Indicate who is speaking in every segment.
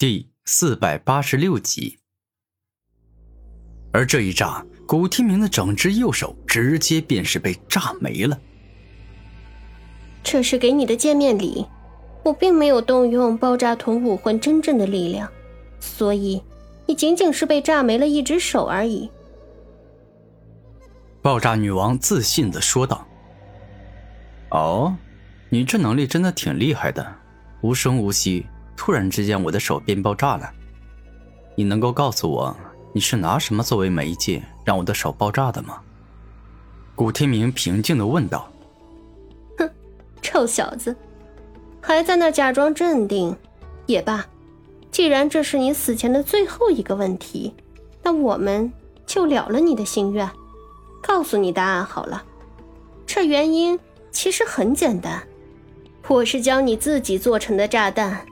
Speaker 1: 第四百八十六集。而这一炸，古天明的整只右手直接便是被炸没了。
Speaker 2: 这是给你的见面礼，我并没有动用爆炸瞳武魂真正的力量，所以你仅仅是被炸没了一只手而已。
Speaker 1: 爆炸女王自信的说道：“哦，你这能力真的挺厉害的，无声无息。”突然之间，我的手变爆炸了。你能够告诉我，你是拿什么作为媒介让我的手爆炸的吗？古天明平静的问道。
Speaker 2: 哼，臭小子，还在那假装镇定。也罢，既然这是你死前的最后一个问题，那我们就了了你的心愿，告诉你答案好了。这原因其实很简单，我是将你自己做成的炸弹。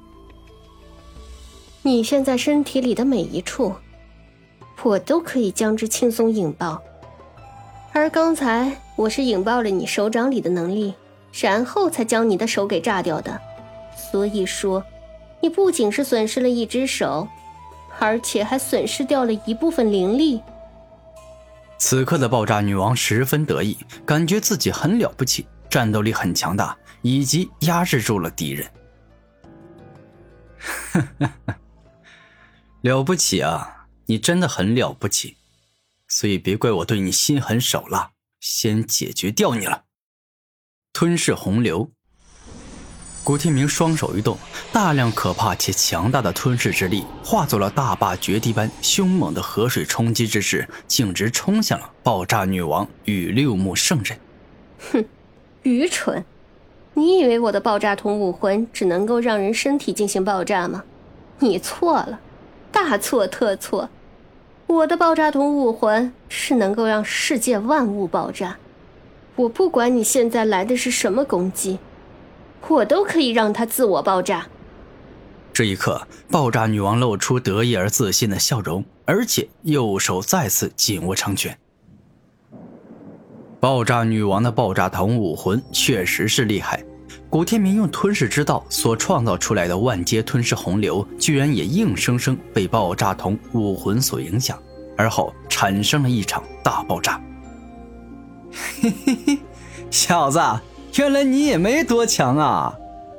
Speaker 2: 你现在身体里的每一处，我都可以将之轻松引爆。而刚才我是引爆了你手掌里的能力，然后才将你的手给炸掉的。所以说，你不仅是损失了一只手，而且还损失掉了一部分灵力。
Speaker 1: 此刻的爆炸女王十分得意，感觉自己很了不起，战斗力很强大，以及压制住了敌人。哈哈哈。了不起啊！你真的很了不起，所以别怪我对你心狠手辣，先解决掉你了。吞噬洪流，古天明双手一动，大量可怕且强大的吞噬之力化作了大坝决堤般凶猛的河水冲击之势，径直冲向了爆炸女王与六目圣人。
Speaker 2: 哼，愚蠢！你以为我的爆炸瞳武魂只能够让人身体进行爆炸吗？你错了。大错特错！我的爆炸瞳武魂是能够让世界万物爆炸。我不管你现在来的是什么攻击，我都可以让它自我爆炸。
Speaker 1: 这一刻，爆炸女王露出得意而自信的笑容，而且右手再次紧握成拳。爆炸女王的爆炸瞳武魂确实是厉害。古天明用吞噬之道所创造出来的万阶吞噬洪流，居然也硬生生被爆炸瞳武魂所影响，而后产生了一场大爆炸。
Speaker 3: 嘿嘿嘿，小子，原来你也没多强啊！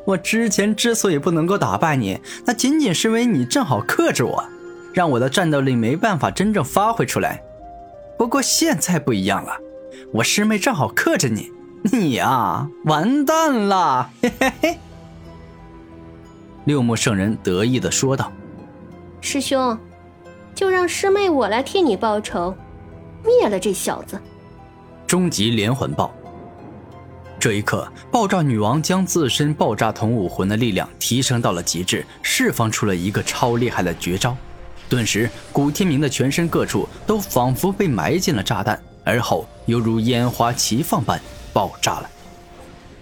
Speaker 3: 我之前之所以不能够打败你，那仅仅是因为你正好克制我，让我的战斗力没办法真正发挥出来。不过现在不一样了，我师妹正好克制你。你呀，完蛋了！嘿嘿嘿。
Speaker 1: 六目圣人得意的说道：“
Speaker 2: 师兄，就让师妹我来替你报仇，灭了这小子。”
Speaker 1: 终极连环爆。这一刻，爆炸女王将自身爆炸瞳武魂的力量提升到了极致，释放出了一个超厉害的绝招。顿时，古天明的全身各处都仿佛被埋进了炸弹，而后犹如烟花齐放般。爆炸了！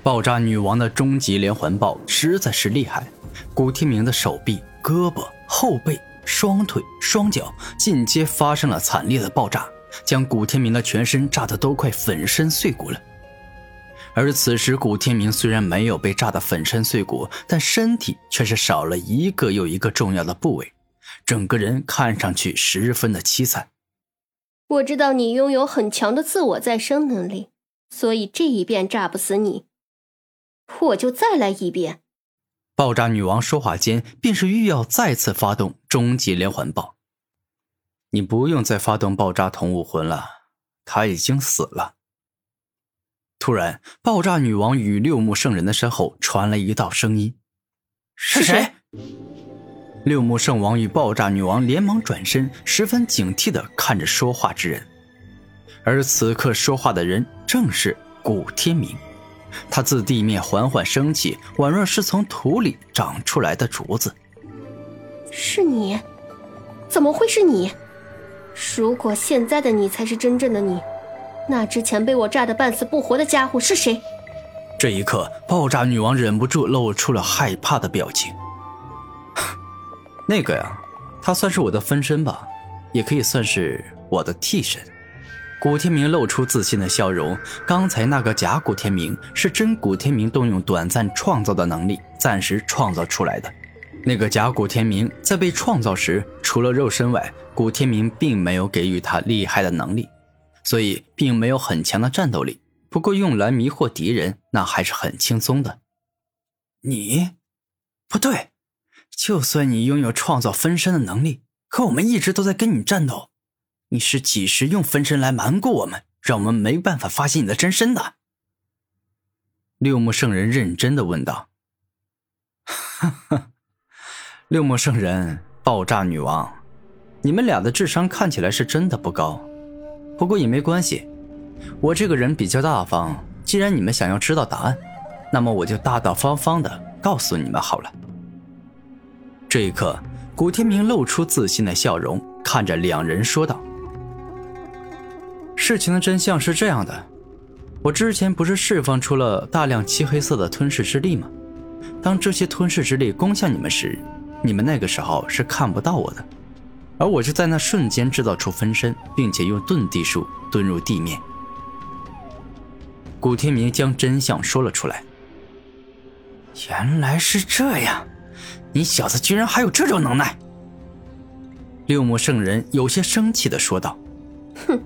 Speaker 1: 爆炸女王的终极连环爆实在是厉害。古天明的手臂、胳膊、后背、双腿、双脚尽皆发生了惨烈的爆炸，将古天明的全身炸得都快粉身碎骨了。而此时，古天明虽然没有被炸得粉身碎骨，但身体却是少了一个又一个重要的部位，整个人看上去十分的凄惨。
Speaker 2: 我知道你拥有很强的自我再生能力。所以这一遍炸不死你，我就再来一遍。
Speaker 1: 爆炸女王说话间，便是欲要再次发动终极连环爆。你不用再发动爆炸同武魂了，他已经死了。突然，爆炸女王与六目圣人的身后传来一道声音：“
Speaker 3: 是谁？”
Speaker 1: 六目圣王与爆炸女王连忙转身，十分警惕的看着说话之人。而此刻说话的人正是古天明，他自地面缓缓升起，宛若是从土里长出来的竹子。
Speaker 2: 是你？怎么会是你？如果现在的你才是真正的你，那之前被我炸得半死不活的家伙是谁？
Speaker 1: 这一刻，爆炸女王忍不住露出了害怕的表情。那个呀，他算是我的分身吧，也可以算是我的替身。古天明露出自信的笑容。刚才那个假古天明是真古天明动用短暂创造的能力暂时创造出来的。那个假古天明在被创造时，除了肉身外，古天明并没有给予他厉害的能力，所以并没有很强的战斗力。不过用来迷惑敌人，那还是很轻松的。
Speaker 3: 你，不对，就算你拥有创造分身的能力，可我们一直都在跟你战斗，你是几时用分身来瞒过我们，让我们没办法发现你的真身的？
Speaker 1: 六目圣人认真的问道。
Speaker 3: 哈哈。六目圣人，爆炸女王，你们俩的智商看起来是真的不高，不过也没关系，我这个人比较大方，既然你们想要知道答案，那么我就大大方方的告诉你们好了。
Speaker 1: 这一刻，古天明露出自信的笑容，看着两人说道：“
Speaker 3: 事情的真相是这样的，我之前不是释放出了大量漆黑色的吞噬之力吗？当这些吞噬之力攻向你们时。”你们那个时候是看不到我的，而我就在那瞬间制造出分身，并且用遁地术遁入地面。
Speaker 1: 古天明将真相说了出来。
Speaker 3: 原来是这样，你小子居然还有这种能耐！
Speaker 1: 六目圣人有些生气的说道：“
Speaker 2: 哼，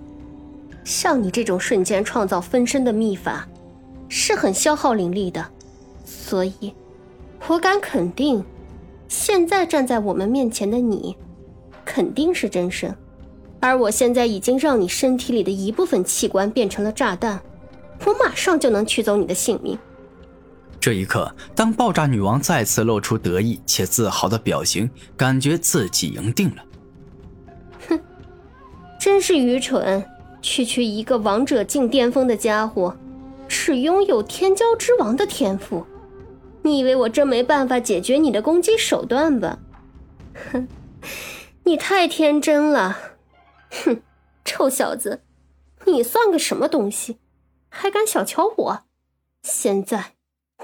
Speaker 2: 像你这种瞬间创造分身的秘法，是很消耗灵力的，所以，我敢肯定。”现在站在我们面前的你，肯定是真身，而我现在已经让你身体里的一部分器官变成了炸弹，我马上就能取走你的性命。
Speaker 1: 这一刻，当爆炸女王再次露出得意且自豪的表情，感觉自己赢定了。
Speaker 2: 哼，真是愚蠢！区区一个王者境巅峰的家伙，只拥有天骄之王的天赋。你以为我真没办法解决你的攻击手段吧？哼，你太天真了！哼，臭小子，你算个什么东西，还敢小瞧我？现在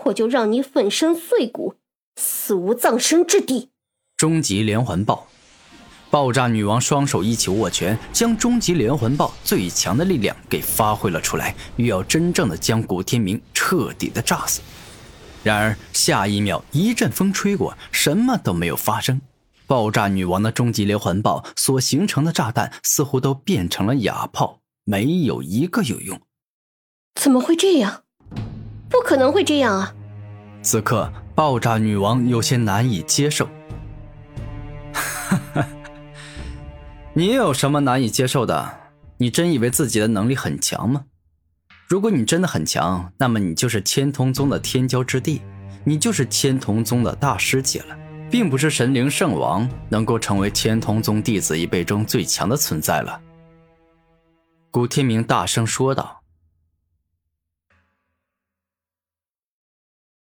Speaker 2: 我就让你粉身碎骨，死无葬身之地！
Speaker 1: 终极连环爆！爆炸女王双手一起握拳，将终极连环爆最强的力量给发挥了出来，欲要真正的将古天明彻底的炸死。然而，下一秒一阵风吹过，什么都没有发生。爆炸女王的终极连环爆所形成的炸弹似乎都变成了哑炮，没有一个有用。
Speaker 2: 怎么会这样？不可能会这样啊！
Speaker 1: 此刻，爆炸女王有些难以接受。
Speaker 3: 哈哈，你有什么难以接受的？你真以为自己的能力很强吗？如果你真的很强，那么你就是千瞳宗的天骄之地，你就是千瞳宗的大师姐了，并不是神灵圣王能够成为千瞳宗弟子一辈中最强的存在了。
Speaker 1: 古天明大声说道。